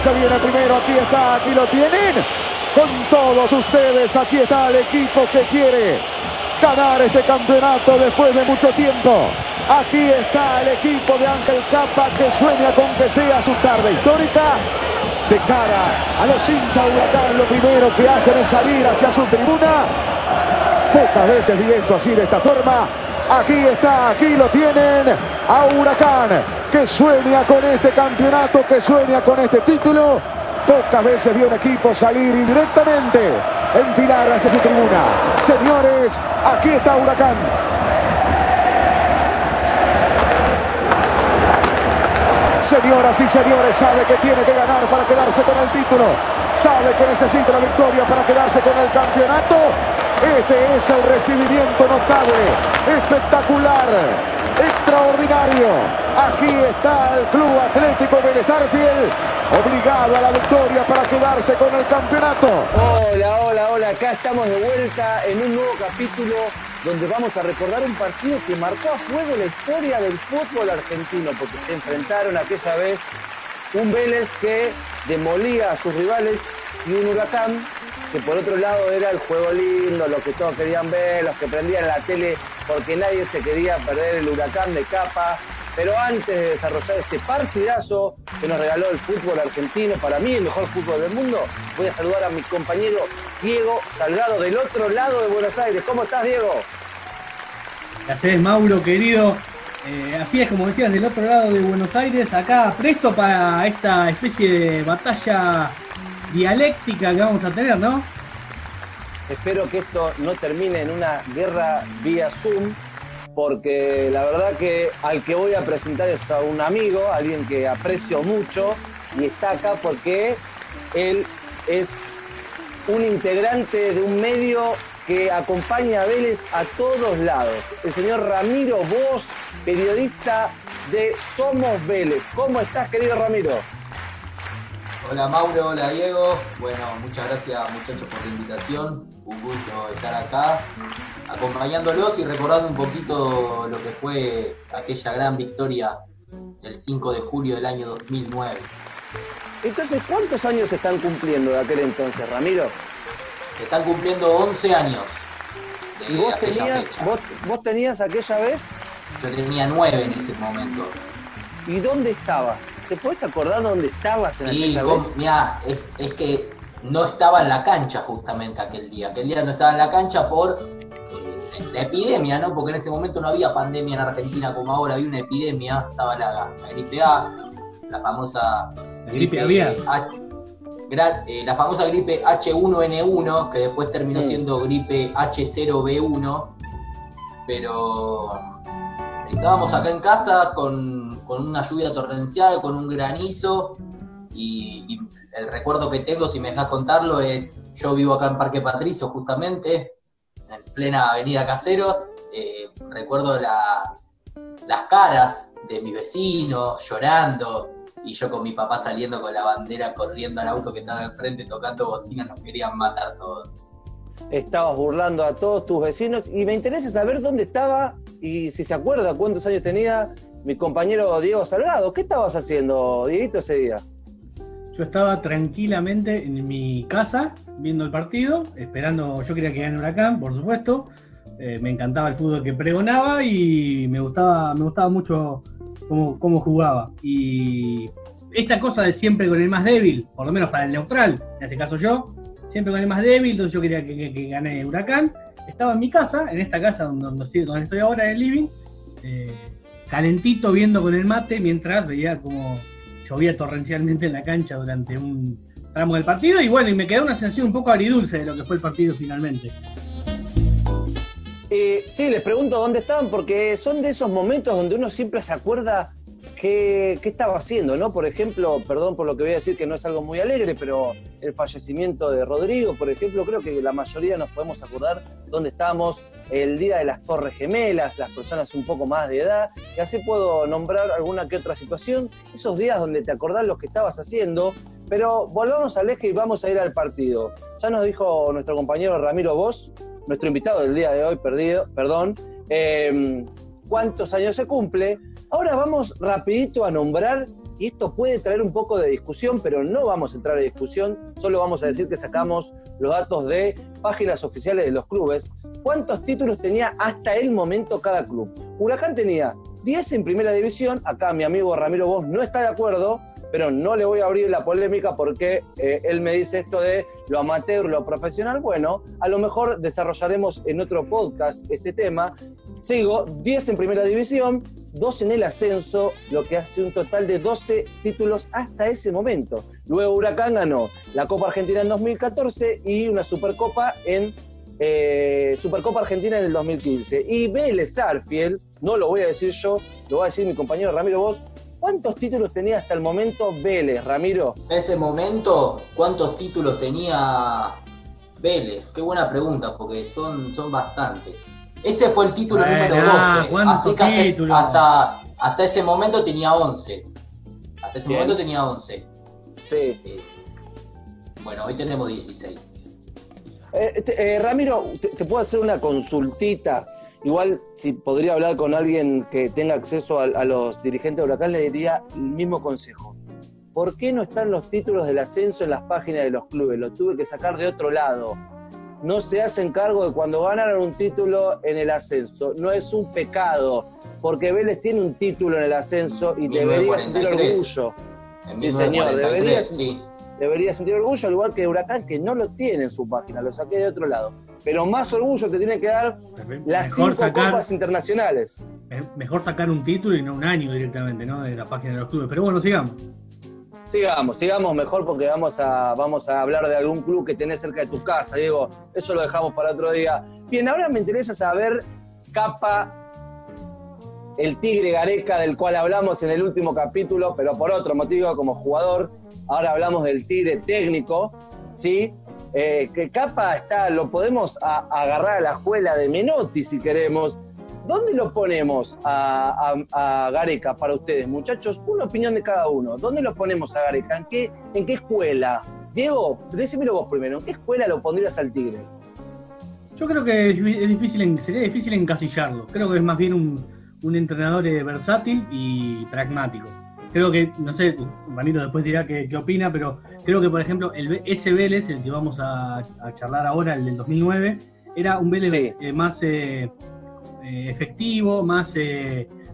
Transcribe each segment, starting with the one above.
se viene primero, aquí está, aquí lo tienen. Con todos ustedes, aquí está el equipo que quiere ganar este campeonato después de mucho tiempo. Aquí está el equipo de Ángel Capa que sueña con que sea su tarde histórica. De cara a los hinchas de Huracán, lo primero que hacen es salir hacia su tribuna. Pocas veces vi esto así de esta forma. Aquí está, aquí lo tienen a Huracán, que sueña con este campeonato, que sueña con este título. Pocas veces vi un equipo salir y directamente enfilar hacia su tribuna. Señores, aquí está Huracán. Señoras y señores, sabe que tiene que ganar para quedarse con el título. Sabe que necesita la victoria para quedarse con el campeonato. Este es el recibimiento notable, espectacular, extraordinario. Aquí está el Club Atlético Vélez Arfiel, obligado a la victoria para quedarse con el campeonato. Hola, hola, hola. Acá estamos de vuelta en un nuevo capítulo donde vamos a recordar un partido que marcó a fuego la historia del fútbol argentino, porque se enfrentaron aquella vez un Vélez que demolía a sus rivales y un huracán que por otro lado era el juego lindo, lo que todos querían ver, los que prendían la tele porque nadie se quería perder el huracán de capa. Pero antes de desarrollar este partidazo que nos regaló el fútbol argentino, para mí el mejor fútbol del mundo, voy a saludar a mi compañero Diego Salgado del otro lado de Buenos Aires. ¿Cómo estás, Diego? Gracias, Mauro, querido. Eh, así es, como decías, del otro lado de Buenos Aires, acá presto para esta especie de batalla dialéctica que vamos a tener, ¿no? Espero que esto no termine en una guerra vía Zoom, porque la verdad que al que voy a presentar es a un amigo, alguien que aprecio mucho, y está acá porque él es un integrante de un medio que acompaña a Vélez a todos lados. El señor Ramiro Vos, periodista de Somos Vélez. ¿Cómo estás, querido Ramiro? Hola Mauro, hola Diego. Bueno, muchas gracias muchachos por la invitación. Un gusto estar acá acompañándolos y recordando un poquito lo que fue aquella gran victoria el 5 de julio del año 2009. Entonces, ¿cuántos años se están cumpliendo de aquel entonces, Ramiro? Se están cumpliendo 11 años. De ¿Y vos tenías, vos, vos tenías aquella vez? Yo tenía 9 en ese momento. ¿Y dónde estabas? ¿Te puedes acordar dónde estabas en sí, mira, es, es, que no estaba en la cancha justamente aquel día. Aquel día no estaba en la cancha por eh, la epidemia, ¿no? Porque en ese momento no había pandemia en Argentina como ahora, había una epidemia, estaba la, gripe A, la famosa la gripe, había. Eh, la famosa gripe H1N1, que después terminó siendo gripe H0B1, pero estábamos acá en casa con con una lluvia torrencial, con un granizo, y, el recuerdo que tengo, si me dejas contarlo, es, yo vivo acá en Parque Patricio justamente, en plena avenida Caseros, eh, recuerdo las caras de mis vecinos llorando, y yo con mi papá saliendo con la bandera, corriendo al auto que estaba enfrente, tocando bocina, nos querían matar todos. Estabas burlando a todos tus vecinos y me interesa saber dónde estaba y si se acuerda cuántos años tenía mi compañero Diego Salgado. ¿Qué estabas haciendo, Dieguito, ese día? Yo estaba tranquilamente en mi casa viendo el partido, esperando, yo quería que gane Huracán, por supuesto. Eh, me encantaba el fútbol que pregonaba y me gustaba, me gustaba mucho cómo, cómo, jugaba. Y esta cosa de siempre con el más débil, por lo menos para el neutral, en este caso yo, siempre con el más débil, entonces yo quería que, gane Huracán. Estaba en mi casa, en esta casa donde, estoy, ahora, en el living. Eh, calentito viendo con el mate mientras veía como llovía torrencialmente en la cancha durante un tramo del partido y bueno, y me quedó una sensación un poco agridulce de lo que fue el partido finalmente. Eh, sí, les pregunto dónde estaban porque son de esos momentos donde uno siempre se acuerda qué, estaba haciendo, ¿no? Por ejemplo, perdón por lo que voy a decir que no es algo muy alegre, pero el fallecimiento de Rodrigo, por ejemplo, creo que la mayoría nos podemos acordar dónde estábamos el día de las Torres Gemelas, las personas un poco más de edad, y así puedo nombrar alguna que otra situación, esos días donde te acordás lo que estabas haciendo, pero volvamos al eje y vamos a ir al partido. Ya nos dijo nuestro compañero Ramiro Vos, nuestro invitado del día de hoy, perdido, perdón, eh, cuántos años se cumple. Ahora vamos rapidito a nombrar, y esto puede traer un poco de discusión, pero no vamos a entrar en discusión, solo vamos a decir que sacamos los datos de páginas oficiales de los clubes. ¿Cuántos títulos tenía hasta el momento cada club? Huracán tenía 10 en primera división, acá mi amigo Ramiro Vos no está de acuerdo, pero no le voy a abrir la polémica porque eh, él me dice esto de lo amateur, lo profesional. Bueno, a lo mejor desarrollaremos en otro podcast este tema. Sigo, 10 en primera división, 2 en el ascenso, lo que hace un total de 12 títulos hasta ese momento. Luego Huracán ganó la Copa Argentina en 2014 y una Supercopa en eh, Supercopa Argentina en el 2015. Y Vélez Arfiel, no lo voy a decir yo, lo va a decir mi compañero Ramiro Vos, ¿Cuántos títulos tenía hasta el momento Vélez, Ramiro? En ese momento, ¿cuántos títulos tenía Vélez? Qué buena pregunta, porque son, son bastantes. Ese fue el título número 12. Así que hasta, hasta, ese momento tenía 11. Hasta ese momento tenía 11. Sí. Eh, bueno, hoy tenemos 16. Eh, eh, Ramiro, te, puedo hacer una consultita? Igual, si podría hablar con alguien que tenga acceso a, los dirigentes de Huracán, le diría el mismo consejo. ¿Por qué no están los títulos del ascenso en las páginas de los clubes? Los tuve que sacar de otro lado. No se hacen cargo de cuando ganaron un título en el ascenso. No es un pecado, porque Vélez tiene un título en el ascenso y debería sentir orgullo. sí, señor, debería, sí. debería sentir orgullo, al igual que Huracán, que no lo tiene en su página, lo saqué de otro lado pero más orgullo te tiene que dar las cinco copas internacionales. Mejor sacar un título y no un año directamente, ¿no? De la página de los clubes. Pero bueno, sigamos. Sigamos, sigamos mejor porque vamos a, vamos a hablar de algún club que tenés cerca de tu casa, Diego. Eso lo dejamos para otro día. Bien, ahora me interesa saber, Capa, el Tigre Gareca del cual hablamos en el último capítulo, pero por otro motivo como jugador. Ahora hablamos del Tigre técnico, ¿sí? eh, que capa está, lo podemos agarrar a la escuela de Menotti si queremos. ¿Dónde lo ponemos a, Gareca para ustedes, muchachos? Una opinión de cada uno. ¿Dónde lo ponemos a Gareca? ¿En qué, en qué escuela? Diego, decímelo vos primero. ¿En qué escuela lo pondrías al Tigre? Yo creo que es difícil, sería difícil encasillarlo. Creo que es más bien un, un entrenador eh, versátil y pragmático creo que, no sé, Ramiro después dirá qué, opina, pero creo que, por ejemplo, el, ese Vélez, el que vamos a, charlar ahora, el del 2009, era un Vélez eh, más eh, efectivo, más,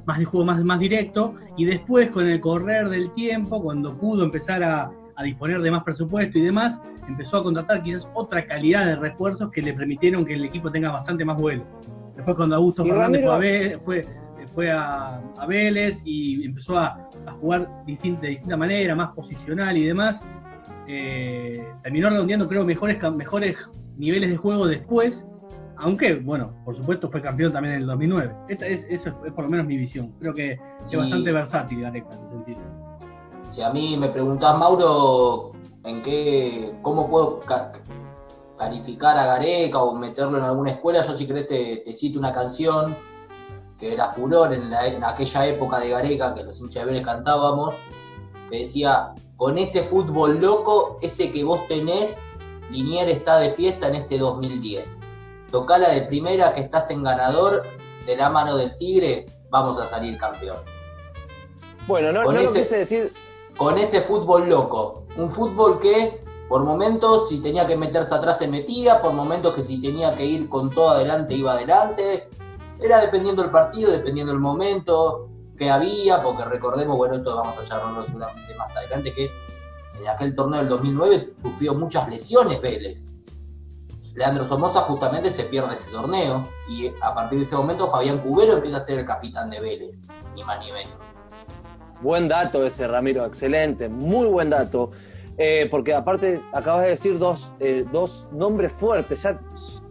más de juego más, más directo, y después, con el correr del tiempo, cuando pudo empezar a, disponer de más presupuesto y demás, empezó a contratar quizás otra calidad de refuerzos que le permitieron que el equipo tenga bastante más vuelo. Después, cuando Augusto Fernández fue, fue fue a, Vélez y empezó a, jugar de distinta manera, más posicional y demás. Eh, terminó redondeando, creo, mejores, mejores niveles de juego después, aunque, bueno, por supuesto fue campeón también en el 2009. Esta es, eso es, por lo menos mi visión. Creo que es bastante versátil Gareca en ese sentido. Si a mí me preguntás, Mauro, en qué, cómo puedo calificar a Gareca o meterlo en alguna escuela, yo si querés te, te cito una canción que era furor en, aquella época de Gareca, que los hinchas de Vélez cantábamos, que decía, con ese fútbol loco, ese que vos tenés, Linier está de fiesta en este 2010. Tocala de primera que estás en ganador, de la mano del Tigre, vamos a salir campeón. Bueno, no, no quise decir... Con ese fútbol loco, un fútbol que por momentos si tenía que meterse atrás se metía, por momentos que si tenía que ir con todo adelante iba adelante, era dependiendo del partido, dependiendo del momento que había, porque recordemos, bueno, esto vamos a charlarlo seguramente más adelante, que en aquel torneo del 2009 sufrió muchas lesiones Vélez. Leandro Somoza justamente se pierde ese torneo y a partir de ese momento Fabián Cubero empieza a ser el capitán de Vélez, ni más ni menos. Buen dato ese, Ramiro, excelente, muy buen dato. Eh, porque aparte acabas de decir dos, eh, dos nombres fuertes, ya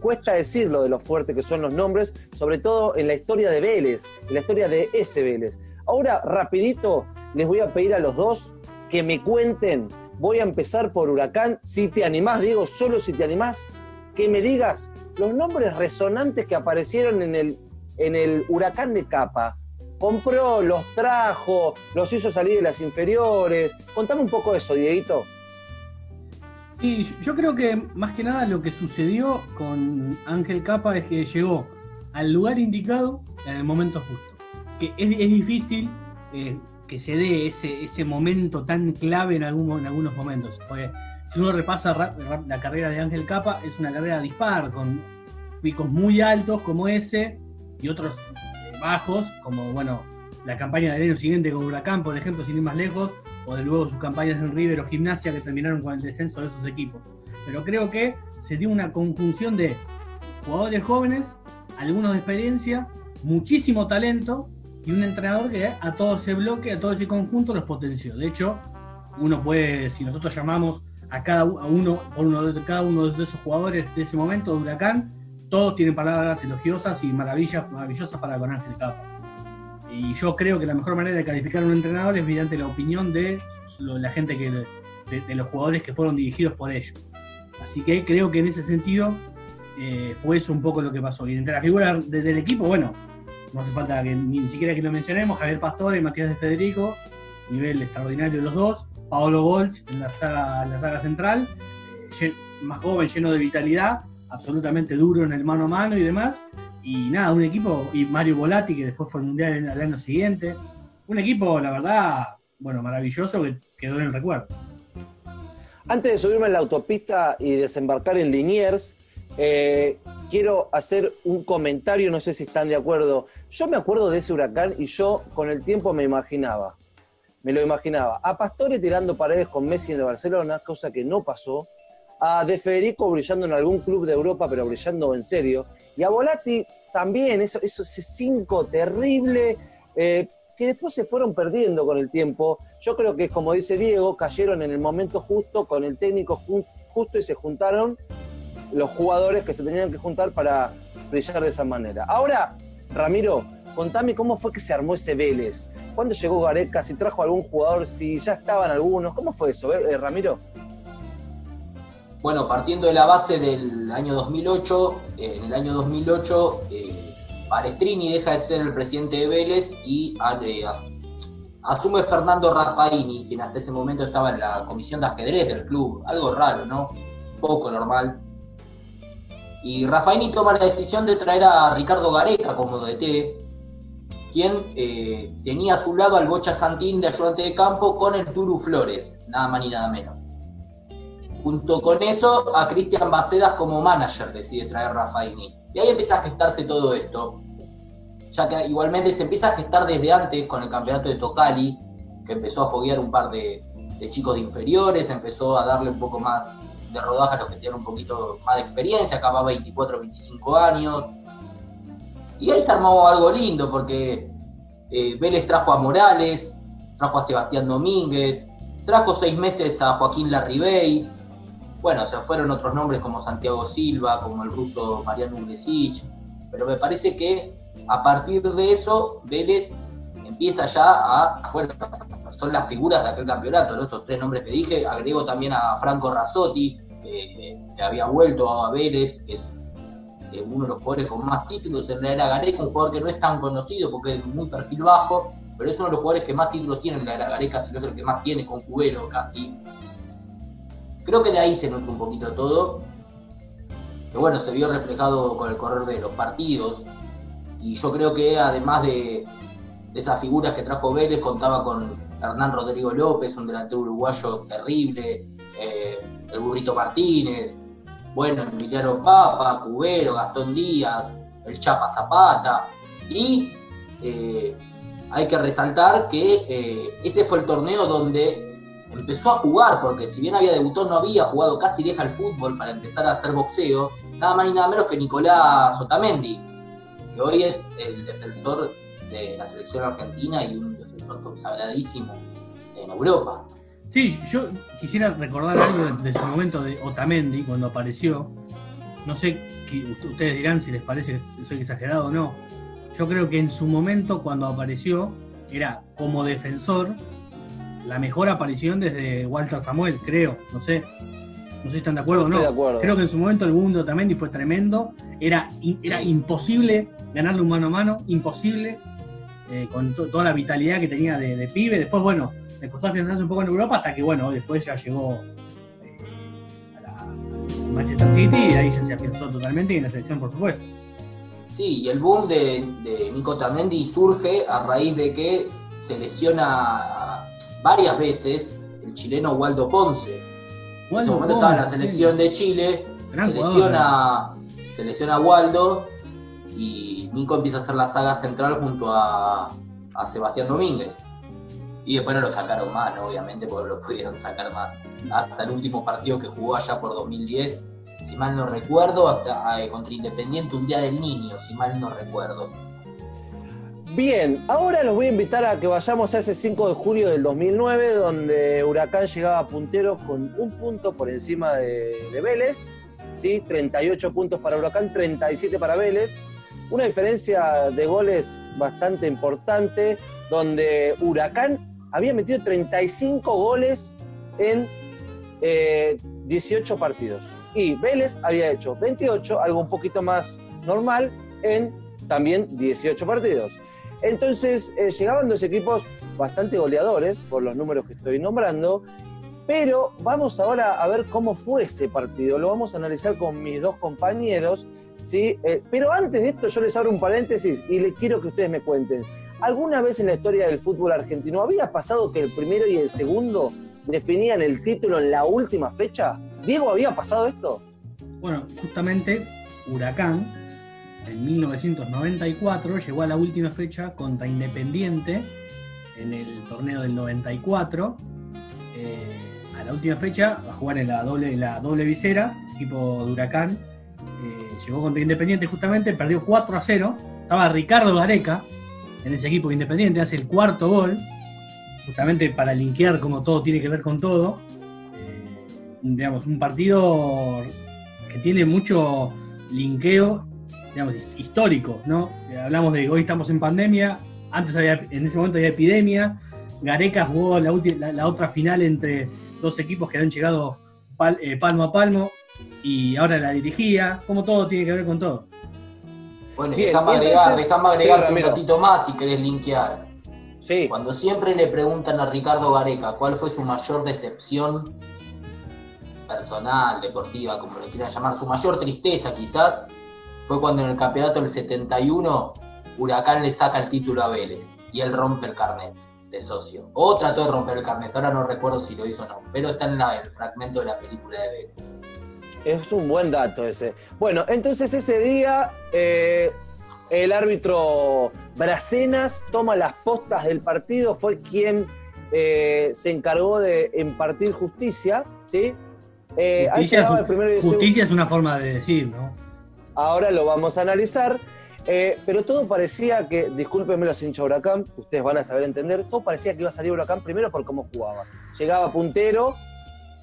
cuesta decirlo de lo fuerte que son los nombres, sobre todo en la historia de Vélez, en la historia de ese Vélez. Ahora, rapidito, les voy a pedir a los dos que me cuenten, voy a empezar por Huracán, si te animás, Diego, solo si te animás, que me digas los nombres resonantes que aparecieron en el, en el Huracán de Capa. Compró, los trajo, los hizo salir de las inferiores. Contame un poco eso, Dieguito. Sí, yo creo que más que nada lo que sucedió con Ángel Capa es que llegó al lugar indicado en el momento justo. que es, es difícil eh, que se dé ese, ese momento tan clave en, en algunos momentos. Porque si uno repasa la carrera de Ángel Capa, es una carrera dispar, con picos muy altos como ese y otros eh, bajos, como bueno, la campaña del año siguiente con Huracán, por ejemplo, sin ir más lejos, o de luego sus campañas en River o Gimnasia que terminaron con el descenso de esos equipos. Pero creo que se dio una conjunción de jugadores jóvenes, algunos de experiencia, muchísimo talento y un entrenador que a todo ese bloque, a todo ese conjunto los potenció. De hecho, uno puede, si nosotros llamamos a cada uno, por uno de cada uno de esos jugadores de ese momento de Huracán, todos tienen palabras elogiosas y maravillas, maravillosas para con Ángel Capa. Y yo creo que la mejor manera de calificar a un entrenador es mediante la opinión de la gente que de, los jugadores que fueron dirigidos por ellos. Así que creo que en ese sentido eh, fue eso un poco lo que pasó. Y entre las figuras de- del equipo, bueno, no hace falta que ni siquiera que lo mencionemos, Javier Pastore Matías de Federico, nivel extraordinario los dos, Paolo Golch en la saga, en la saga central, eh, más joven, lleno de vitalidad, absolutamente duro en el mano a mano y demás. Y nada, un equipo, y Mario Volati, que después fue al Mundial el, el año siguiente. Un equipo, la verdad, bueno, maravilloso que quedó en el recuerdo. Antes de subirme en la autopista y desembarcar en Liniers, eh, quiero hacer un comentario, no sé si están de acuerdo. Yo me acuerdo de ese huracán y yo con el tiempo me imaginaba, me lo imaginaba, a Pastore tirando paredes con Messi en el Barcelona, cosa que no pasó, a De Federico brillando en algún club de Europa, pero brillando en serio, y a Volati también, eso, eso ese 5 terrible, eh, que después se fueron perdiendo con el tiempo. Yo creo que, como dice Diego, cayeron en el momento justo, con el técnico ju- justo y se juntaron los jugadores que se tenían que juntar para brillar de esa manera. Ahora, Ramiro, contame cómo fue que se armó ese Vélez. ¿Cuándo llegó Gareca? Si trajo algún jugador, si ya estaban algunos. ¿Cómo fue eso, eh, eh, Ramiro? Bueno, partiendo de la base del año 2008, eh, en el año 2008 eh, Palestrini deja de ser el presidente de Vélez y asume Fernando Raffaini, quien hasta ese momento estaba en la comisión de ajedrez del club. Algo raro, ¿no? Poco normal. Y Raffaini toma la decisión de traer a Ricardo Gareca como DT, quien eh, tenía a su lado al Bocha Santín de ayudante de campo con el Turu Flores, nada más ni nada menos. Junto con eso, a Cristian Bacedas como manager decide traer Raffaini. Y ahí empieza a gestarse todo esto. Ya que igualmente se empieza a gestar desde antes con el campeonato de Tocali, que empezó a foguear un par de, de chicos de inferiores, empezó a darle un poco más de rodaje a los que tienen un poquito más de experiencia, acababa 24 25 años. Y ahí se armó algo lindo, porque eh, Vélez trajo a Morales, trajo a Sebastián Domínguez, trajo seis meses a Joaquín Larribey, bueno, se fueron otros nombres como Santiago Silva, como el ruso Mariano Uglesic, pero me parece que a partir de eso Vélez empieza ya a, bueno, son las figuras de aquel campeonato, esos tres nombres que dije, agrego también a Franco Razzotti, que, que había vuelto a Vélez, que es uno de los jugadores con más títulos en la era Gareca, un jugador que no es tan conocido porque es muy perfil bajo, pero es uno de los jugadores que más títulos tiene en la era Gareca, si no es el que más tiene con Cubero casi. Creo que de ahí se nota un poquito todo. Que bueno, se vio reflejado con el correr de los partidos. Y yo creo que además de, de esas figuras que trajo Vélez, contaba con Hernán Rodrigo López, un delantero uruguayo terrible, eh, el Burrito Martínez, bueno, Emiliano Papa, Cubero, Gastón Díaz, el Chapa Zapata. Y eh, hay que resaltar que eh, ese fue el torneo donde empezó a jugar, porque si bien había debutado, no había jugado, casi deja el fútbol para empezar a hacer boxeo, nada más ni nada menos que Nicolás Otamendi, que hoy es el defensor de la selección argentina y un defensor consagradísimo en Europa. Sí, yo quisiera recordar algo de, de su momento de Otamendi cuando apareció. No sé, ustedes dirán si les parece que soy exagerado o no. Yo creo que en su momento, cuando apareció, era como defensor la mejor aparición desde Walter Samuel, creo. No sé. No sé si están de acuerdo o no. Estoy de acuerdo. Creo que en su momento el boom de Otamendi fue tremendo. Era, era Sí. imposible ganarle un mano a mano, imposible. Eh, con to- toda la vitalidad que tenía de, de pibe. Después, bueno, le costó afianzarse un poco en Europa hasta que, bueno, después ya llegó eh, a la Manchester City y ahí ya se afianzó totalmente y en la selección, por supuesto. Sí, y el boom de, de Nico Tamendi surge a raíz de que se lesiona varias veces el chileno Waldo Ponce. en ese momento estaba en la selección de Chile, se lesiona, se lesiona Waldo y Nico empieza a hacer la saga central junto a, Sebastián Domínguez. Y después no lo sacaron más, obviamente, porque lo pudieron sacar más. Hasta el último partido que jugó allá por 2010, si mal no recuerdo, hasta eh, contra Independiente, un día del niño, si mal no recuerdo. Bien, ahora los voy a invitar a que vayamos a ese 5 de julio del 2009, donde Huracán llegaba puntero con un punto por encima de, de Vélez, ¿sí? 38 puntos para Huracán, 37 para Vélez. Una diferencia de goles bastante importante, donde Huracán había metido 35 goles en 18 eh, partidos. Y Vélez había hecho 28, algo un poquito más normal, en también 18 partidos. Entonces eh, llegaban dos equipos bastante goleadores, por los números que estoy nombrando, pero vamos ahora a ver cómo fue ese partido. Lo vamos a analizar con mis dos compañeros. ¿Sí? Eh, pero antes de esto yo les abro un paréntesis y les quiero que ustedes me cuenten. ¿Alguna vez en la historia del fútbol argentino había pasado que el primero y el segundo definían el título en la última fecha? Diego, ¿había pasado esto? Bueno, justamente Huracán en 1994 llegó a la última fecha contra Independiente en el torneo del 94. Eh, a la última fecha a jugar en la doble, la doble visera, equipo de Huracán. Llegó contra Independiente justamente, perdió 4 a 0. Estaba Ricardo Gareca, en ese equipo independiente, hace el cuarto gol, justamente para linkear como todo tiene que ver con todo. Eh, digamos, un partido que tiene mucho linkeo, digamos, histórico, ¿no? Eh, hablamos de que hoy estamos en pandemia, antes había, en ese momento había epidemia, Gareca jugó la, la, otra final entre dos equipos que habían llegado eh, palmo a palmo y ahora la dirigía, como todo tiene que ver con todo. Bueno, déjame agregar, un ratito más si querés linkear. Sí. Cuando siempre le preguntan a Ricardo Gareca cuál fue su mayor decepción personal, deportiva, como lo quieran llamar, su mayor tristeza quizás, fue cuando en el campeonato del 71 Huracán le saca el título a Vélez y él rompe el carnet de socio. O trató de romper el carnet, ahora no recuerdo si lo hizo o no, pero está en el fragmento de la película de Vélez. Es un buen dato ese. Bueno, entonces ese día eh, el árbitro Bracenas toma las postas del partido, fue quien eh, se encargó de impartir justicia, ¿sí? Eh, justicia, es, una forma de decir, ¿no? Ahora lo vamos a analizar. pero todo parecía que, discúlpenme los hinchas Huracán, ustedes van a saber entender, todo parecía que iba a salir Huracán primero por cómo jugaba. Llegaba puntero,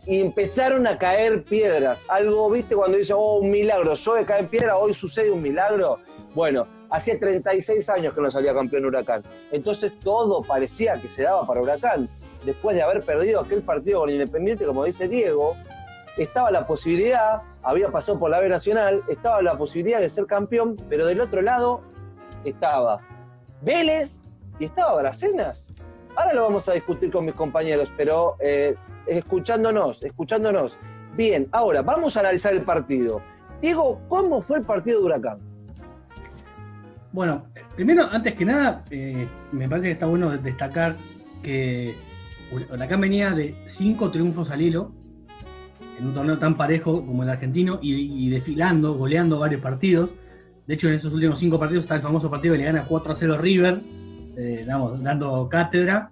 y empezaron a caer piedras. Algo, viste, cuando dice, oh, un milagro, de caer piedra, hoy sucede un milagro. Bueno, hacía 36 años que no salía campeón Huracán. Entonces todo parecía que se daba para Huracán. Después de haber perdido aquel partido con Independiente, como dice Diego, estaba la posibilidad, había pasado por la B Nacional, estaba la posibilidad de ser campeón, pero del otro lado estaba Vélez y estaba Bracenas. Ahora lo vamos a discutir con mis compañeros, pero eh, escuchándonos, escuchándonos. Bien, ahora vamos a analizar el partido. Diego, ¿cómo fue el partido de Huracán? Bueno, primero, antes que nada, eh, me parece que está bueno destacar que Huracán venía de cinco triunfos al hilo en un torneo tan parejo como el argentino y, desfilando, goleando varios partidos. De hecho, en esos últimos cinco partidos está el famoso partido que le gana 4 a 0 River, eh, dando cátedra.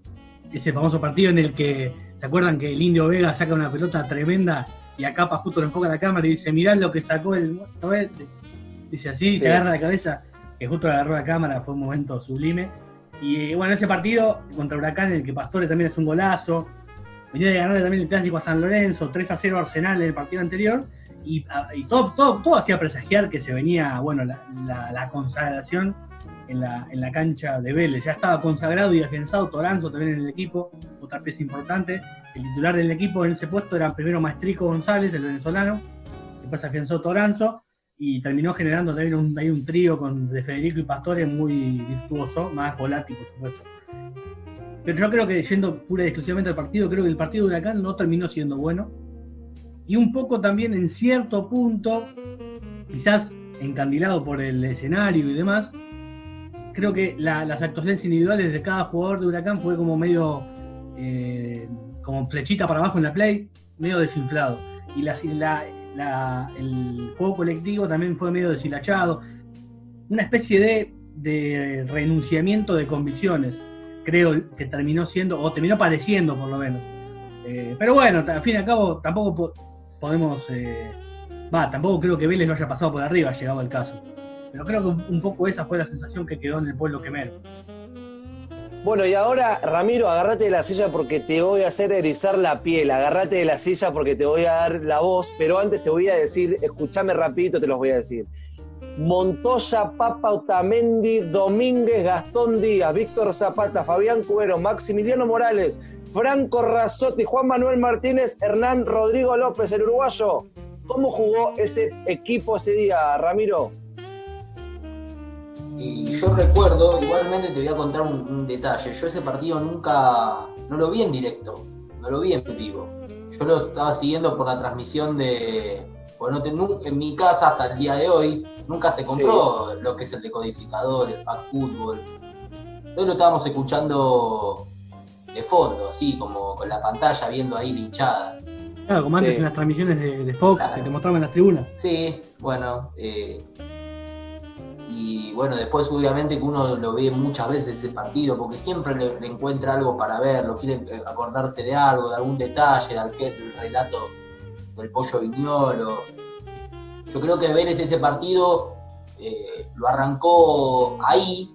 Ese famoso partido en el que ¿Se acuerdan que el Indio Vega saca una pelota tremenda y a Capa justo lo enfoca la cámara y dice, mirá lo que sacó el Dice así, se agarra la cabeza, que justo le agarró la cámara, fue un momento sublime. Y bueno, ese partido contra Huracán, en el que Pastore también es un golazo, venía de ganar también el clásico a San Lorenzo, 3 a 0 Arsenal en el partido anterior, y, todo, todo, todo hacía presagiar que se venía, bueno, la consagración en la, cancha de Vélez. Ya estaba consagrado y afianzado Toranzo también en el equipo, otra pieza importante. El titular del equipo en ese puesto era primero Maestrico González, el venezolano, después afianzó Toranzo y terminó generando también un, un trío con, de Federico y Pastore muy virtuoso, más volátil por supuesto. Pero yo creo que yendo pura y exclusivamente al partido, creo que el partido de Huracán no terminó siendo bueno. Y un poco también en cierto punto, quizás encandilado por el escenario y demás, creo que las actuaciones individuales de cada jugador de Huracán fue como medio, eh, como flechita para abajo en la play, medio desinflado. Y la, el juego colectivo también fue medio deshilachado. Una especie de, de renunciamiento de convicciones, creo que terminó siendo, o terminó pareciendo por lo menos. Eh, pero bueno, al fin y al cabo tampoco podemos... Eh, va, tampoco creo que Vélez lo haya pasado por arriba, llegado el caso. Pero creo que un poco esa fue la sensación que quedó en el pueblo quemero. Bueno, y ahora, Ramiro, agárrate de la silla porque te voy a hacer erizar la piel. Agárrate de la silla porque te voy a dar la voz. Pero antes te voy a decir, escúchame rapidito, te los voy a decir. Montoya, Papa Otamendi, Domínguez, Gastón Díaz, Víctor Zapata, Fabián Cubero, Maximiliano Morales, Franco Razzotti, Juan Manuel Martínez, Hernán Rodrigo López, el uruguayo. ¿Cómo jugó ese equipo ese día, Ramiro? Y yo recuerdo, igualmente te voy a contar un, detalle. Yo ese partido nunca, no lo vi en directo, no lo vi en vivo. Yo lo estaba siguiendo por la transmisión de. Bueno, en mi casa hasta el día de hoy nunca se compró lo que es el decodificador, el pack fútbol. Entonces lo estábamos escuchando de fondo, así como con la pantalla viendo ahí pinchada. Claro, como antes en las transmisiones de, Fox que te mostraban en las tribunas. Sí, bueno. Eh, y bueno, después obviamente que uno lo ve muchas veces ese partido, porque siempre le, encuentra algo para ver, lo quiere eh, acordarse de algo, de algún detalle, del, relato del pollo viñolo. Yo creo que Vélez ese partido eh, lo arrancó ahí,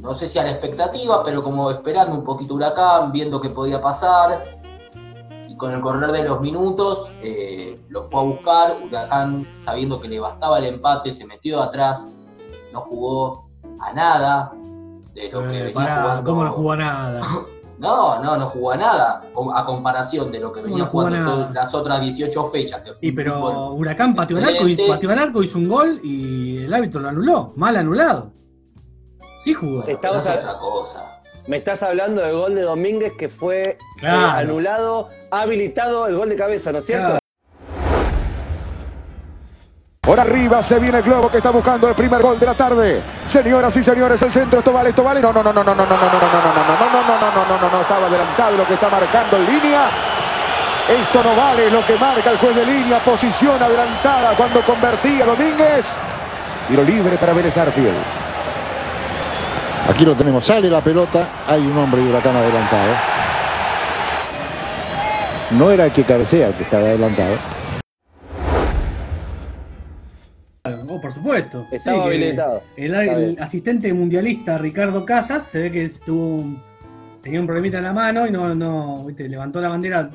no sé si a la expectativa, pero como esperando un poquito huracán, viendo qué podía pasar. Y con el correr de los minutos eh, lo fue a buscar. Huracán, sabiendo que le bastaba el empate, se metió atrás, no jugó a nada de lo que eh, venía jugando. ¿Cómo no jugó a nada? No, no, no jugó a nada, a comparación de lo que venía jugando las otras 18 fechas. y pero Huracán pateó al, arco, pateó al arco, hizo un gol y el árbitro lo anuló, mal anulado. Sí jugó. Estamos otra cosa. Me estás hablando del gol de Domínguez que fue eh, anulado, habilitado el gol de cabeza, ¿no es cierto? Por arriba se viene el globo que está buscando el primer gol de la tarde. Señoras y señores, el centro, esto vale, esto vale. No, no, no, no, no, no, no, no, no, no, no, no, no, no, no, no, no, no, estaba adelantado lo que está marcando en línea. Esto no vale lo que marca el juez de línea, posición adelantada cuando convertía Domínguez. Tiro libre para Vélez Arfield. Aquí lo tenemos, sale la pelota, hay un hombre de Huracán adelantado. No era el que cabecea el que estaba adelantado. Por supuesto. Estaba habilitado. El, asistente mundialista Ricardo Casas se ve que estuvo, tenía un problemita en la mano y no, no levantó la bandera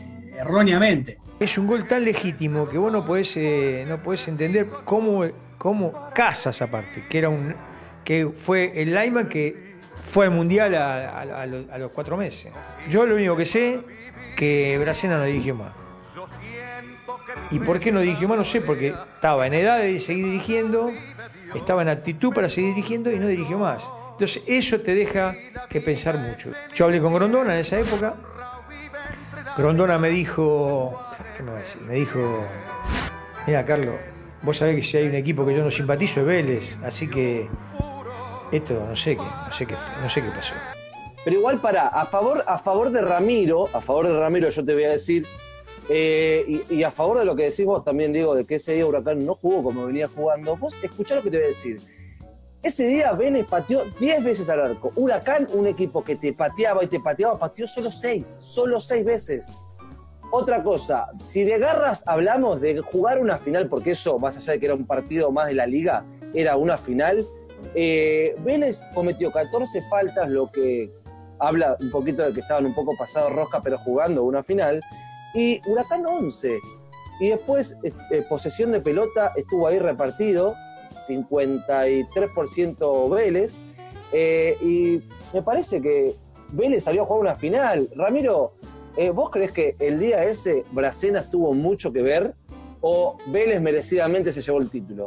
eh, erróneamente. Es un gol tan legítimo que vos no podés, eh, no podés entender cómo, cómo Casas aparte, que era un que fue el Lyman que fue al Mundial a, los cuatro meses. Yo lo único que sé que Bracena no dirigió más. ¿Y por qué no dirigió más? No sé, porque estaba en edad de seguir dirigiendo, estaba en actitud para seguir dirigiendo y no dirigió más. Entonces eso te deja que pensar mucho. Yo hablé con Grondona en esa época. Grondona me dijo, ¿qué me va a decir? Me dijo, mira Carlos, vos sabés que si hay un equipo que yo no simpatizo es Vélez, así que esto no sé qué, no sé qué, no sé qué pasó. Pero igual para, a favor, a favor de Ramiro, a favor de Ramiro yo te voy a decir, eh, y, a favor de lo que decís vos también, digo, de que ese día Huracán no jugó como venía jugando, vos escuchá lo que te voy a decir. Ese día Vélez pateó 10 veces al arco. Huracán, un equipo que te pateaba y te pateaba, pateó solo 6, solo 6 veces. Otra cosa, si de garras hablamos de jugar una final, porque eso, más allá de que era un partido más de la liga, era una final, eh, Vélez cometió 14 faltas, lo que habla un poquito de que estaban un poco pasado rosca, pero jugando una final. Y Huracán 11. Y después, eh, eh, posesión de pelota estuvo ahí repartido, 53% Vélez. y me parece que Vélez salió a jugar una final. Ramiro, ¿vos crees que el día ese Bracena tuvo mucho que ver o Vélez merecidamente se llevó el título?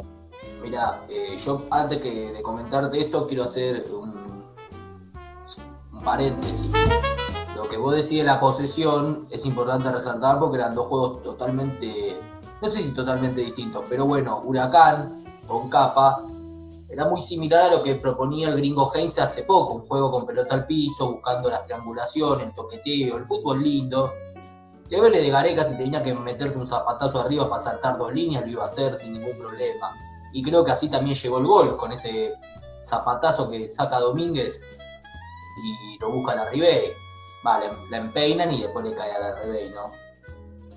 Mira, eh, yo antes que de comentarte esto quiero hacer un, paréntesis. Lo que vos decís de la posesión es importante resaltar porque eran dos juegos totalmente no sé si totalmente distintos, pero bueno, Huracán con capa era muy similar a lo que proponía el gringo Heinze hace poco, un juego con pelota al piso, buscando las triangulaciones, el toqueteo, el fútbol lindo. Que Vélez de Gareca si tenía que meterte un zapatazo arriba para saltar dos líneas, lo iba a hacer sin ningún problema. Y creo que así también llegó el gol, con ese zapatazo que saca Domínguez y lo busca la Ribey. Vale, la empeinan y después le cae a la Ribey, ¿no?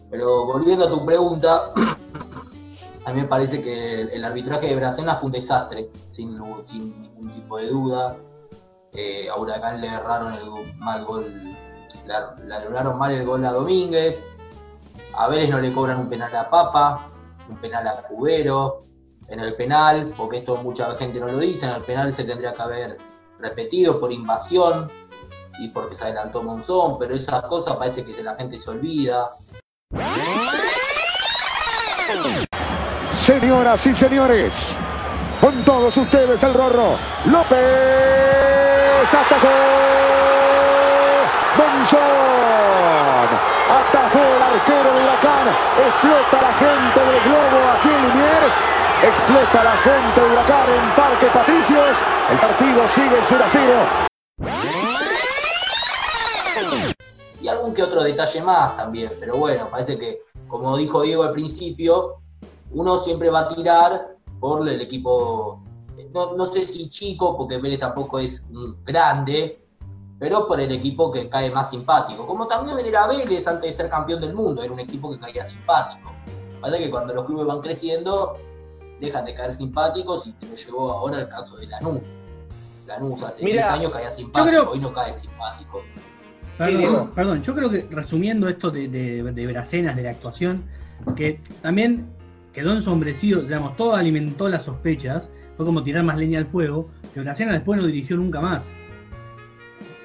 Pero volviendo a tu pregunta, a mí me parece que el, arbitraje de Brasil fue un desastre, sin, ningún tipo de duda. Eh, a Huracán le erraron el mal gol, le, anularon mal el gol a Domínguez. A Vélez no le cobran un penal a Papa, un penal a Cubero. En el penal, porque esto mucha gente no lo dice, en el penal se tendría que haber repetido por invasión y porque se adelantó Monzón, pero esas cosas parece que la gente se olvida. Señoras y señores, con todos ustedes el Rorro López atajó Monzón atajó el arquero de Huracán explota la gente del Globo aquí en explota la gente de Huracán en Parque Patricios el partido sigue 0 a 0 y algún que otro detalle más también, pero bueno, parece que, como dijo Diego al principio, uno siempre va a tirar por el equipo, no, sé si chico, porque Vélez tampoco es grande, pero por el equipo que cae más simpático. Como también era Vélez antes de ser campeón del mundo, era un equipo que caía simpático. Pasa que cuando los clubes van creciendo, dejan de caer simpáticos y te lo llevó ahora el caso de Lanús. Lanús hace 10 años caía simpático, hoy no cae simpático. Perdón, yo creo que resumiendo esto de, de, de Bracenas, de la actuación, que también quedó ensombrecido, digamos, todo alimentó las sospechas, fue como tirar más leña al fuego, que Bracenas después no dirigió nunca más.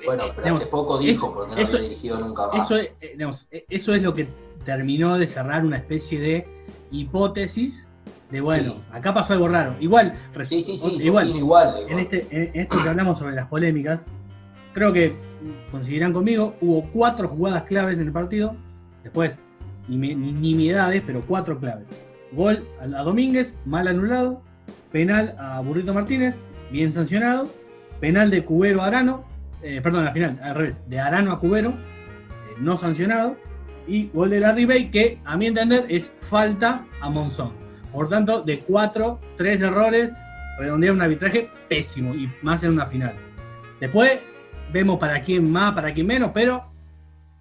Bueno, eh, pero hace poco dijo porque no había dirigido nunca más. Eso, eh, eh, eso es lo que terminó de cerrar una especie de hipótesis de bueno, acá pasó algo raro. Igual, sí, sí, sí, igual, igual, En, este, en esto que hablamos sobre las polémicas, creo que conseguirán conmigo, hubo cuatro jugadas claves en el partido, después ni, nimiedades, pero cuatro claves. Gol a Domínguez, mal anulado, penal a Burrito Martínez, bien sancionado, penal de Cubero a Arano, eh, perdón, al final, al revés, de Arano a Cubero, eh, no sancionado, y gol de Larry Bay, que a mi entender es falta a Monzón. Por tanto, de cuatro, tres errores, redondea un arbitraje pésimo, y más en una final. Después, vemos para quién más, para quién menos, pero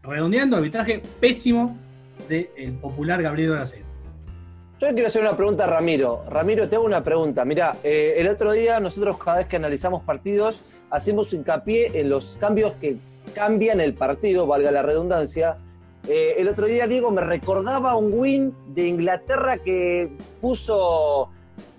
redondeando, arbitraje pésimo del popular Gabriel Bracero. Yo le quiero hacer una pregunta a Ramiro. Ramiro, te hago una pregunta. Mira, eh, el otro día nosotros cada vez que analizamos partidos hacemos hincapié en los cambios que cambian el partido, valga la redundancia. Eh, el otro día, Diego, me recordaba un win de Inglaterra que puso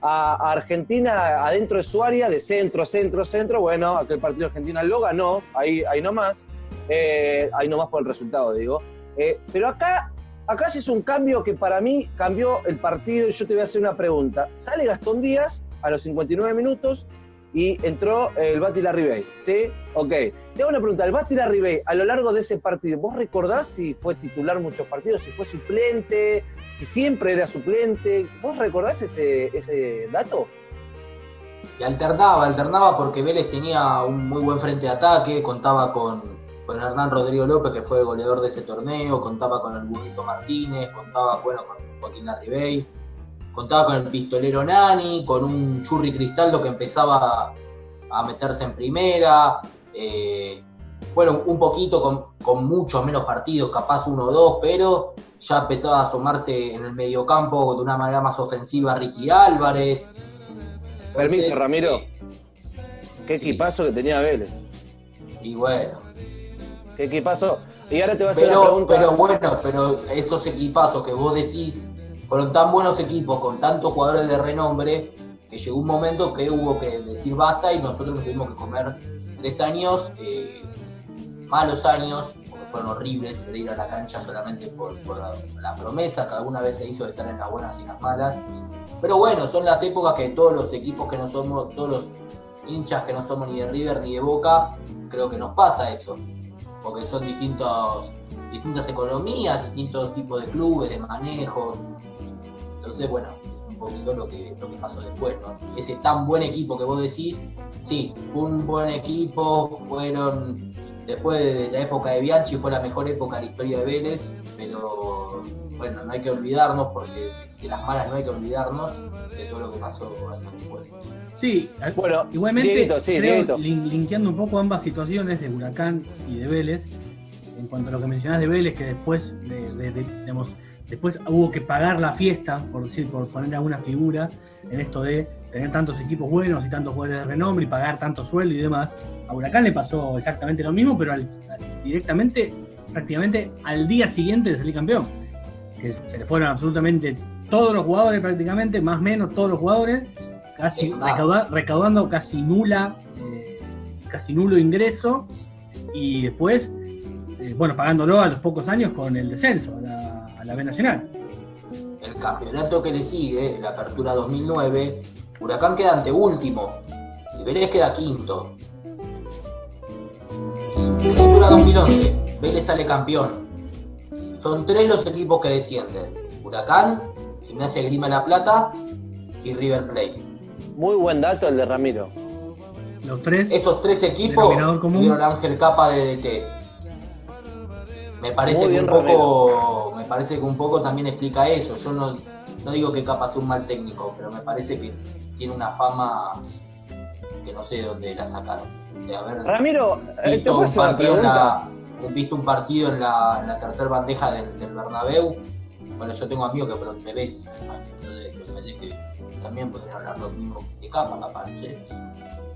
a, Argentina adentro de su área, de centro, centro, centro. Bueno, aquel partido Argentina lo ganó, ahí, ahí nomás. Eh, ahí nomás por el resultado, digo. Eh, pero acá, acá sí es un cambio que para mí cambió el partido y yo te voy a hacer una pregunta. Sale Gastón Díaz a los 59 minutos y entró el Bati Larribey, ¿sí? Ok. Te hago una pregunta. El Bati Larribey, a lo largo de ese partido, ¿vos recordás si fue titular muchos partidos, si fue suplente, si siempre era suplente? ¿Vos recordás ese, ese dato? Y alternaba, alternaba porque Vélez tenía un muy buen frente de ataque, contaba con, con Hernán Rodrigo López, que fue el goleador de ese torneo, contaba con el Burrito Martínez, contaba bueno, con Joaquín Larribey contaba con el pistolero Nani, con un Churri Cristaldo que empezaba a meterse en primera. Eh, bueno, un poquito con, muchos menos partidos, capaz uno o dos, pero ya empezaba a asomarse en el mediocampo de una manera más ofensiva Ricky Álvarez. Permiso, Ramiro. Eh, Qué equipazo que tenía Vélez. Y bueno. Qué equipazo. Y ahora te voy a hacer pero, una pregunta. Pero bueno, pero esos equipazos que vos decís fueron tan buenos equipos con tantos jugadores de renombre que llegó un momento que hubo que decir basta y nosotros tuvimos que comer tres años, eh, malos años, porque fueron horribles de ir a la cancha solamente por, la, promesa que alguna vez se hizo de estar en las buenas y las malas. Pero bueno, son las épocas que todos los equipos que no somos, todos los hinchas que no somos ni de River ni de Boca, creo que nos pasa eso. Porque son distintos, distintas economías, distintos tipos de clubes, de manejos, Entonces, bueno, un poquito lo que, lo que pasó después, ¿no? Ese tan buen equipo que vos decís, sí, fue un buen equipo, fueron, después de la época de Bianchi, fue la mejor época de la historia de Vélez, pero bueno, no hay que olvidarnos, porque de las malas no hay que olvidarnos de todo lo que pasó después. Sí, Bueno, igualmente, sí, creo, lin- linkeando un poco ambas situaciones de Huracán y de Vélez, en cuanto a lo que mencionás de Vélez, que después, de, de- de- digamos, después hubo que pagar la fiesta, por decir, por poner alguna figura, en esto de tener tantos equipos buenos y tantos jugadores de renombre y pagar tanto sueldo y demás. A Huracán le pasó exactamente lo mismo, pero al- directamente, prácticamente al día siguiente de salir campeón. Que se le fueron absolutamente todos los jugadores, prácticamente, más o menos todos los jugadores, casi recauda- recaudando casi nula, eh, casi nulo ingreso, y después, eh, bueno, pagándolo a los pocos años con el descenso la, la B Nacional. El campeonato que le sigue, la apertura 2009, Huracán queda ante último y Vélez queda quinto. Apertura 2011, Vélez sale campeón. Son tres los equipos que descienden. Huracán, Gimnasia Grima La Plata y River Plate. Muy buen dato el de Ramiro. Los tres, Esos tres equipos tuvieron Ángel Capa de DT. Me parece que un poco, me parece que un poco también explica eso. Yo no, no digo que Capa sea un mal técnico, pero me parece que tiene una fama que no sé de dónde la sacaron. De haber Ramiro, eh, ¿te visto un una partido, en pregunta? la, visto un partido en la, en la tercera bandeja del, del Bernabéu. Bueno, yo tengo amigos que fueron tres veces. Entonces, me parece que también podrían hablar lo mismo de Capa, capaz, sé.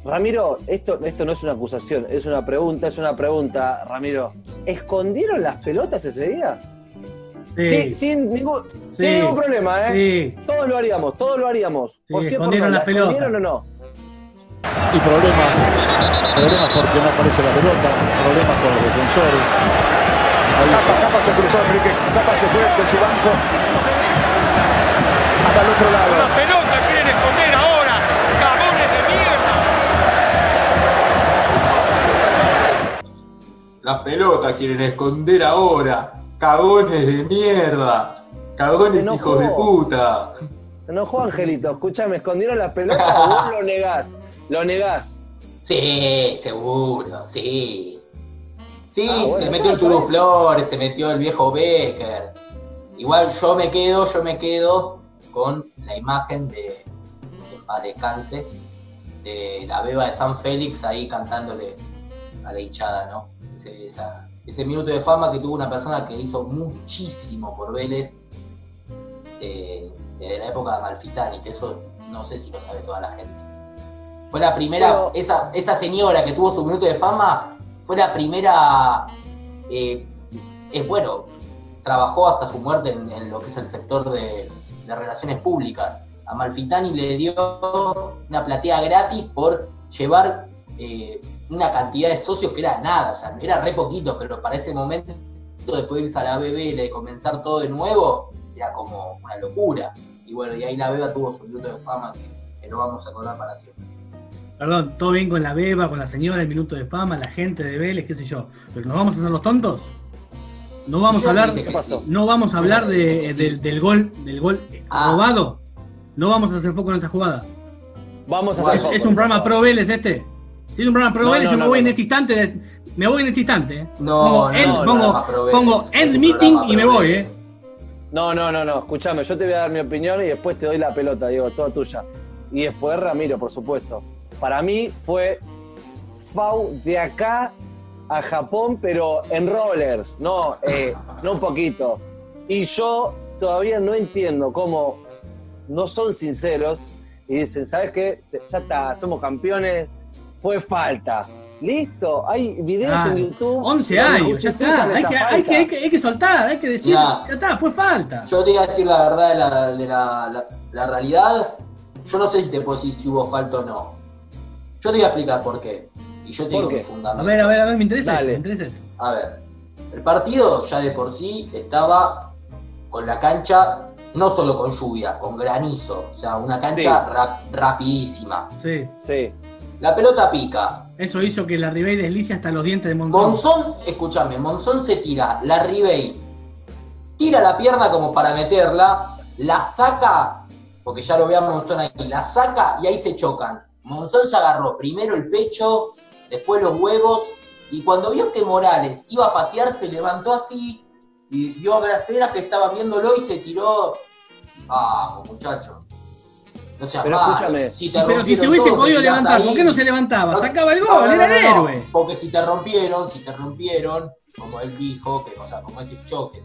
Ramiro, esto, esto no es una acusación, es una pregunta, es una pregunta, Ramiro. ¿Escondieron las pelotas ese día? sí, Sí, sin ningún, Sí. sin ningún problema, ¿eh? sí, Todos lo haríamos, todos lo haríamos. Sí, por escondieron no, las ¿la pelotas. escondieron o no? Y problemas, problemas porque no aparece la pelota, problemas con los defensores. Ahí Capa, Capa se cruzó, Enrique, Capa se fue de su banco hasta el otro lado. La pelota quieren esconder Las pelotas quieren esconder ahora. Cagones de mierda. Cagones hijos de puta. Se enojó Angelito, escúchame, escondieron las pelotas o vos lo negás. Lo negás. Sí, seguro, sí. Sí, Ah, bueno, se metió el bien. Flores, se metió el viejo Becker. Igual yo me quedo, yo me quedo con la imagen de, en paz descanse, de la beba de San Félix ahí cantándole a la hinchada, ¿no? Ese, esa- ese minuto de fama que tuvo una persona que hizo muchísimo por Vélez eh, desde la época de Amalfitani, que eso no sé si lo sabe toda la gente. Fue la primera, Pero- esa, esa señora que tuvo su minuto de fama, fue la primera, eh, es bueno, trabajó hasta su muerte en, en lo que es el sector de, de relaciones públicas. A Malfitani le dio una platea gratis por llevar eh, una cantidad de socios que era nada, o sea, era re poquito, pero para ese momento, después de irse a la BB, de comenzar todo de nuevo, era como una locura. Y bueno, y ahí la Beba tuvo su minuto de fama que, que lo vamos a acordar para siempre. Perdón, todo bien con la beba, con la señora, el minuto de fama, la gente de Vélez, qué sé yo. Pero nos vamos a hacer los tontos. No vamos Yo a hablar, no vamos a hablar de- sí. del, del gol, del gol Ah. robado. No vamos a hacer foco en esa jugada. Vamos a hacer Es, foco es un programa pro Vélez este. Si es un programa pro No, Vélez, no, yo me no, voy no, en este instante. de- me voy en este instante. eh. No, pongo no, end, no, pongo, pongo end meeting y me voy, eh. No, no, no, no, escúchame, yo te voy a dar mi opinión y después te doy la pelota, Diego, toda tuya. Y después Ramiro, por supuesto. Para mí fue FAU de acá a Japón, pero en rollers, no, eh, no un poquito. Y yo todavía no entiendo cómo no son sinceros y dicen, ¿sabes qué? Ya está, somos campeones, fue falta. Listo, hay videos Ah, en YouTube. 11 donde años, ya está. Hay que, hay, que, hay, que, hay que soltar, hay que decir, Ya. ya está, fue falta. Yo te iba a decir la verdad de la, de la, la- la realidad. Yo no sé si te puedo decir si hubo falta o no. Yo te voy a explicar por qué. Y yo te ¿Por digo qué? mi A fundamento. ver, a ver, a ver, me interesa, Dale. me interesa. A ver, el partido ya de por sí estaba con la cancha, no solo con lluvia, con granizo. O sea, una cancha rap- rapidísima. Sí. Sí. La pelota pica. Eso hizo que la Ribey deslice hasta los dientes de Monzón. Monzón, escúchame, Monzón se tira, la Ribey tira la pierna como para meterla, la saca, porque ya lo ve a Monzón ahí, la saca y ahí se chocan. Monzón se agarró primero el pecho, después los huevos, y cuando vio que Morales iba a patear, se levantó así y vio a Graceras que estaba viéndolo y se tiró. Vamos, muchacho. No seas Pero malo, escúchame. si te Pero si se hubiese todo, podido levantar, ahí. ¿por qué no se levantaba? No, Sacaba el gol, no, era el no, héroe. Porque si te rompieron, si te rompieron, como él dijo, que, o sea, como ese choque,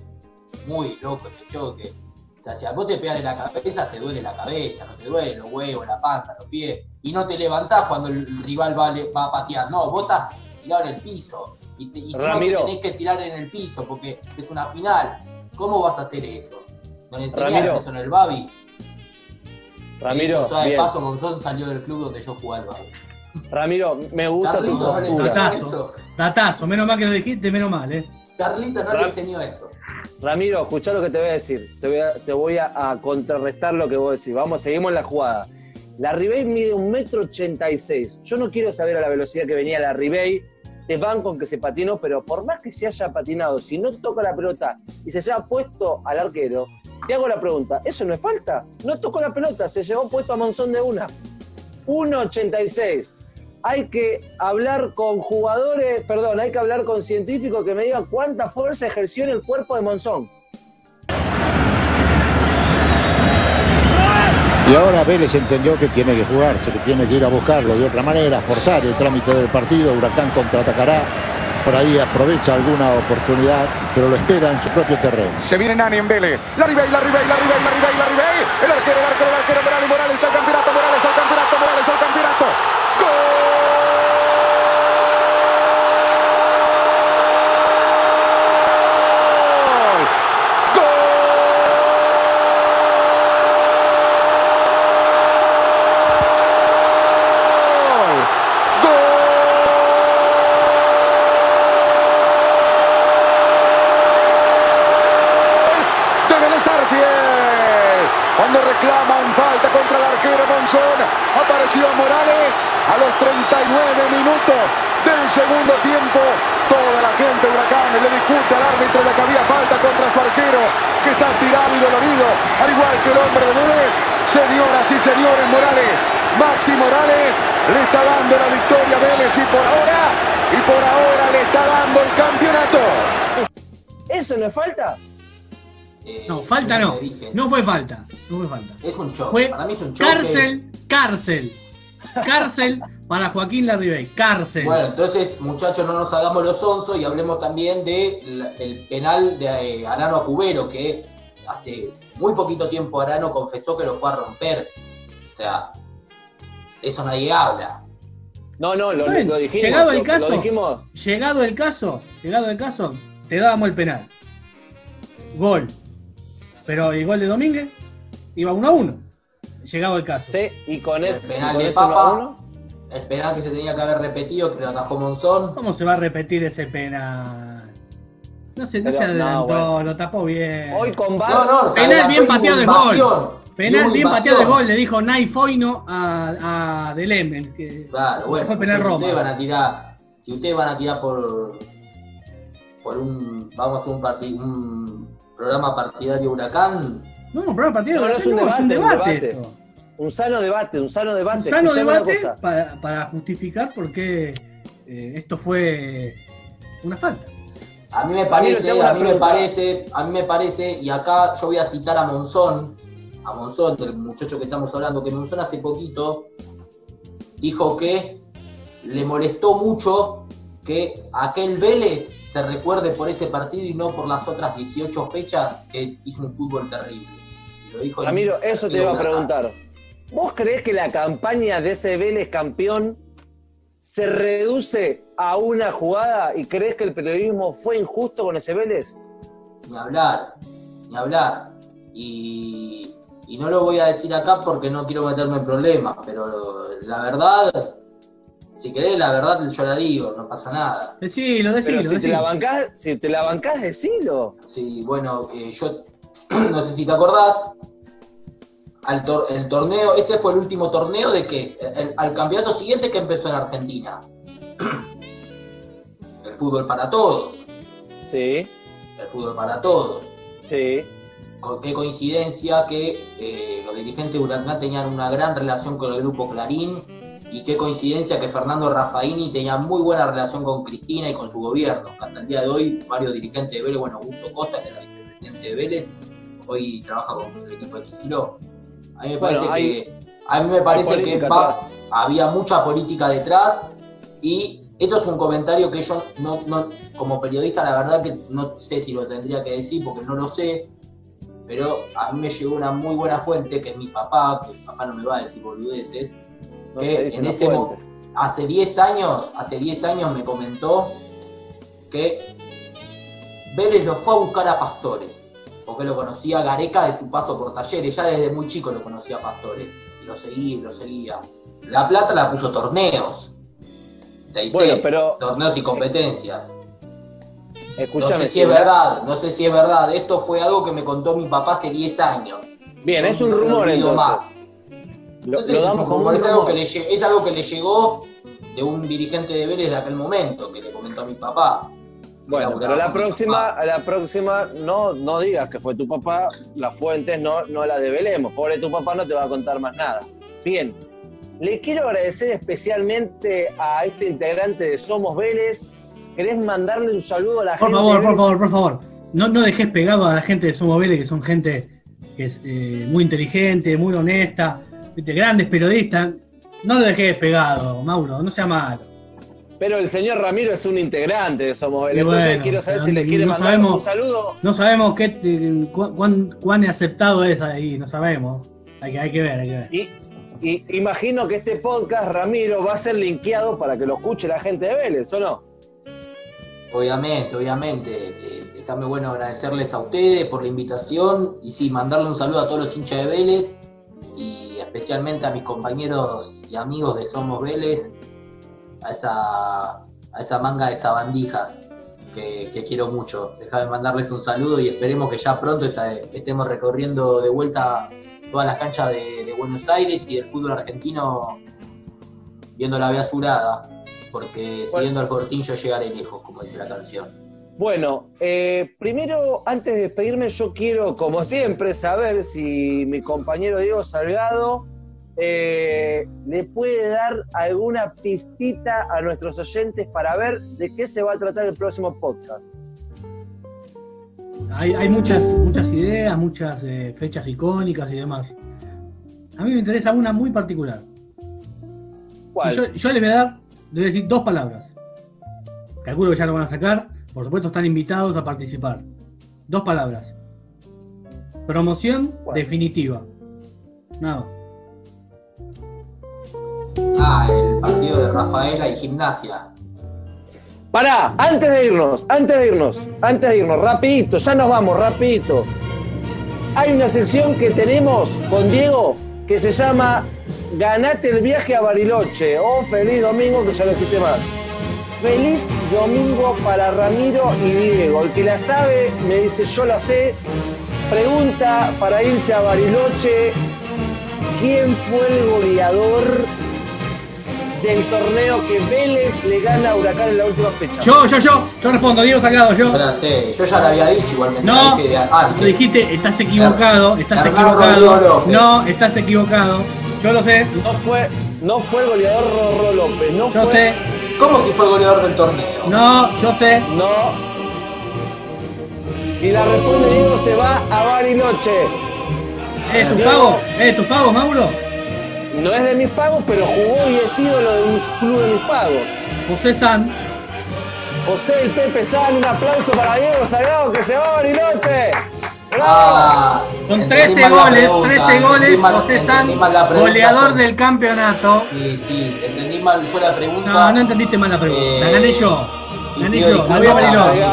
muy loco ese choque. O sea, si a vos te pegan en la cabeza, te duele la cabeza, no te duele los huevos, la panza, los pies. Y no te levantás cuando el rival va, va a patear. No, vos estás tirado en el piso. Y, te, y si no, te tenés que tirar en el piso porque es una final. ¿Cómo vas a hacer eso? ¿No le enseñaron eso en el Babi? Ramiro, de paso, Monzón salió del club donde yo jugaba al. Ramiro, me gusta tu Carlitos le postura. eso. Datazo, menos mal que lo dijiste, menos mal, ¿eh? Carlitos no Ram- le enseñó eso. Ramiro, escuchá lo que te voy a decir. Te voy a, te voy a, a contrarrestar lo que vos decís. Vamos, seguimos la jugada. La Ribey mide un metro ochenta y seis. Yo no quiero saber a la velocidad que venía la Ribey. Te van con que se patinó, pero por más que se haya patinado, si no toca la pelota y se haya puesto al arquero, te hago la pregunta, ¿eso no es falta? No tocó la pelota, se llevó puesto a Monzón de una. 1.86. Hay que hablar con jugadores, perdón, hay que hablar con científicos que me digan cuánta fuerza ejerció en el cuerpo de Monzón. Y ahora Vélez entendió que tiene que jugarse, que tiene que ir a buscarlo de otra manera, forzar el trámite del partido. Huracán contraatacará, por ahí aprovecha alguna oportunidad, pero lo espera en su propio terreno. Se viene Nani en Vélez. La Ribey, la Ribey, la Ribey, la Ribey, la Ribey. El arquero, el arquero, el arquero, Morales, Morales al campeonato, Morales al campeonato, Morales al campeonato. ¡Gol! ¡Gol! ¡Gol! De Cuando reclaman falta contra el arquero Monzón, apareció Morales a los 39 minutos del segundo tiempo. Toda la gente Huracán le discute al árbitro de que había falta contra su arquero, que está tirado y dolorido, al igual que el hombre de Vélez. Señoras y señores, Morales, Maxi Morales le está dando la victoria a Vélez y por ahora, y por ahora le está dando el campeonato. ¿Eso no es falta? Eh, No, falta no. dije, No fue falta. No fue falta. Es un choque. Fue Para mí es un choque. cárcel, cárcel. Cárcel para Joaquín Larribey. Cárcel. Bueno, entonces, muchachos, no nos hagamos los onzos y hablemos también del penal de eh, Arano a Cubero, que hace muy poquito tiempo Arano confesó que lo fue a romper. O sea, eso nadie habla. No, no, lo, Bueno, lo dijimos. llegado el lo- caso. Lo dijimos. Llegado el caso, llegado el caso, te dábamos el penal. Gol. Pero el gol de Domínguez iba 1 a 1. Llegado el caso. Sí, y con El ese, penal con de ese a Papa. uno, El penal que se tenía que haber repetido, que lo atajó Monzón. ¿Cómo se va a repetir ese penal? No se, no Pero, se no, adelantó, bueno. lo tapó bien. Hoy con VAR. No, no, se Penal bien pateado de gol. Penal bien pateado de gol, le dijo Nay Foino a, a Delem. el que- Claro, bueno. Fue penal si Roma. ustedes van a tirar, si ustedes van a tirar por, por un, vamos a hacer un, parti- un programa partidario huracán, No, programa partido No, es un no, es un debate, un debate, debate. esto. Un sano debate, un sano Un debate. sano Escuchame una debate para, para justificar por qué eh, esto fue una falta. A mí me parece, a mí me parece, a mí me parece, y acá yo voy a citar a Monzón, a Monzón, del muchacho que estamos hablando, que Monzón hace poquito dijo que le molestó mucho que aquel Vélez se recuerde por ese partido y no por las otras 18 fechas que hizo un fútbol terrible. Y lo dijo en Ramiro, eso te iba a preguntar. ¿Vos creés que la campaña de ese Vélez campeón se reduce a una jugada y crees que el periodismo fue injusto con ese Vélez? Ni hablar, ni hablar. Y, y no lo voy a decir acá porque no quiero meterme en problemas, pero la verdad, si querés la verdad yo la digo, no pasa nada. Decilo, Pero decilo, si te, la bancás, si te la bancás, decilo. Sí, bueno, eh, yo no sé si te acordás, al tor- el torneo, ese fue el último torneo de que, el- al campeonato siguiente que empezó en Argentina. El fútbol para todos, Sí, el fútbol para todos. sí. qué coincidencia que eh, los dirigentes de Huracán tenían una gran relación con el grupo Clarín y qué coincidencia que Fernando Raffaini tenía muy buena relación con Cristina y con su gobierno. Hasta el día de hoy, varios dirigentes de Vélez, bueno, Augusto Costa, que era vicepresidente de Vélez, hoy trabaja con el equipo de Kicillof. A mí me Bueno, parece hay- que, a mí me parece que va- había mucha política detrás y esto es un comentario que yo no, no- como periodista la verdad que no sé si lo tendría que decir porque no lo sé, pero a mí me llegó una muy buena fuente que es mi papá, que mi papá no me va a decir boludeces, No que dice en ese hace 10 años, hace 10 años me comentó que Vélez lo fue a buscar a Pastore, porque lo conocía Gareca de su paso por talleres, ya desde muy chico lo conocía a Pastore, y lo seguía y lo seguía. La Plata la puso torneos, dice, Bueno, pero torneos y competencias. No escúchame. sé si es verdad, no sé si es verdad. Esto fue algo que me contó mi papá hace 10 años. Bien, Yo es un no rumor entonces. más. Lo, No sé lo si es damos un como es algo, que le, lle- es algo que le llegó de un dirigente de Vélez de aquel momento, que le comentó a mi papá. Bueno, pero la próxima, la próxima no, no digas que fue tu papá, las fuentes no, no las develemos. Pobre tu papá no te va a contar más nada. Bien, le quiero agradecer especialmente a este integrante de Somos Vélez. ¿Querés mandarle un saludo a la Por gente? favor, de por favor, por favor. No, no dejes pegado a la gente de Somos Vélez, que son gente que es eh, muy inteligente, muy honesta, ¿viste? grandes periodistas. No lo dejes pegado, Mauro, no sea malo. Pero el señor Ramiro es un integrante de Somos Entonces bueno, quiero saber si le quiere no mandar sabemos- un saludo. No sabemos qué, eh, cu- cuán, cuán aceptado es ahí, no sabemos. Hay que, hay que ver, hay que ver. Y, y imagino que este podcast, Ramiro, va a ser linkeado para que lo escuche la gente de Vélez, ¿o no? Obviamente, obviamente. Eh, déjame bueno agradecerles a ustedes por la invitación y sí, mandarle un saludo a todos los hinchas de Vélez y especialmente a mis compañeros y amigos de Somos Vélez, a esa, a esa manga de sabandijas que, que quiero mucho. Déjame mandarles un saludo y esperemos que ya pronto estemos recorriendo de vuelta todas las canchas de, de Buenos Aires y del fútbol argentino viendo la vía azulada, porque siguiendo al Fortín yo llegaré lejos, como dice la canción. Bueno, eh, primero, antes de despedirme, yo quiero, como siempre, saber si mi compañero Diego Salgado eh, le puede dar alguna pistita a nuestros oyentes para ver de qué se va a tratar el próximo podcast. Hay, hay muchas, muchas ideas, muchas eh, fechas icónicas y demás. A mí me interesa una muy particular. ¿Cuál? Yo le voy a dar, le voy a decir dos palabras. Calculo que ya lo van a sacar. Por supuesto, están invitados a participar. Dos palabras. Promoción ¿Cuál? definitiva. Nada más. Ah, el partido de Rafaela y Gimnasia. Pará, antes de irnos, antes de irnos, antes de irnos, rapidito, ya nos vamos, rapidito. Hay una sección que tenemos con Diego que se llama Ganate el viaje a Bariloche o Feliz Domingo, que ya no existe más. Feliz Domingo para Ramiro y Diego. El que la sabe me dice yo la sé. Pregunta para irse a Bariloche. ¿Quién fue el goleador del torneo que Vélez le gana a Huracán en la última fecha? Yo, yo, yo. Yo respondo, Diego Salgado, yo. Yo la sé, yo ya la había dicho igualmente. No, dije de antes. lo dijiste, estás equivocado, estás Hernán equivocado. No, estás equivocado. Yo lo sé, No fue, no fue el goleador Rorro López, no yo fue. sé, ¿Cómo si fue el goleador del torneo? no, yo sé. No. Si la responde Diego se va a Bariloche. ¿Es tu pago? ¿Es tu pago, Mauro? No es de mis pagos, pero jugó y es ídolo de un club de mis pagos. José San. José el Pepe San, un aplauso para Diego Salgado que se va a Bariloche. Ah, Con entendí 13 mal la goles, pregunta, 13 entendí goles, mal- José San, goleador del campeonato. Sí, sí, entendí mal yo la pregunta. No, no entendiste mal la pregunta. La Eh, gané yo. Gané yo. La voy a Bariloche.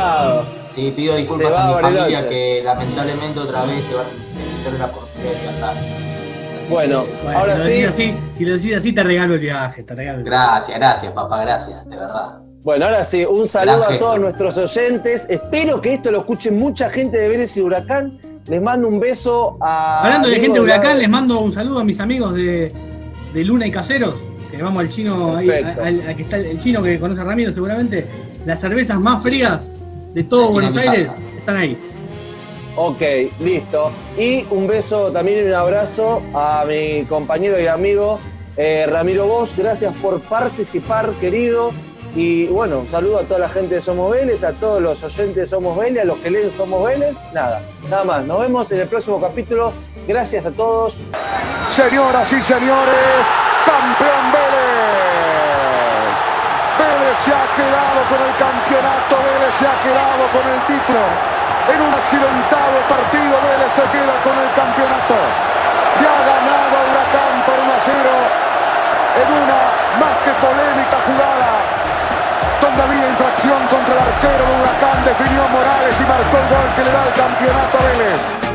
Sí, pido disculpas va a mi familia que lamentablemente otra vez se van a tener la oportunidad de viajar. Bueno, Ahora si lo sí. decís así, si lo decís así, te regalo el viaje, te regalo el viaje. gracias, gracias, papá, gracias, de verdad. Bueno, ahora sí, un saludo a todos nuestros oyentes. Espero que esto lo escuche mucha gente de Vélez y Huracán. Les mando un beso a. Hablando de gente de. Huracán, les mando un saludo a mis amigos de, de Luna y Caseros, que vamos al chino, ahí, Perfecto. al, al que está el, chino que conoce a Ramiro seguramente. Las cervezas más frías de todo Buenos Aires casa. están ahí. Ok, listo. Y un beso también y un abrazo a mi compañero y amigo eh, Ramiro Vos. Gracias por participar, querido. Y bueno, un saludo a toda la gente de Somos Vélez, a todos los oyentes de Somos Vélez, a los que leen Somos Vélez. Nada, nada más. Nos vemos en el próximo capítulo. Gracias a todos. Señoras y señores, campeón Vélez. Vélez se ha quedado con el campeonato, Vélez se ha quedado con el título. En un accidentado partido, Vélez se queda con el campeonato. Ya ha ganado Huracán por 1 a 0 en una más que polémica jugada donde había infracción contra el arquero de Huracán, definió Morales y marcó el gol que le da el campeonato a Vélez.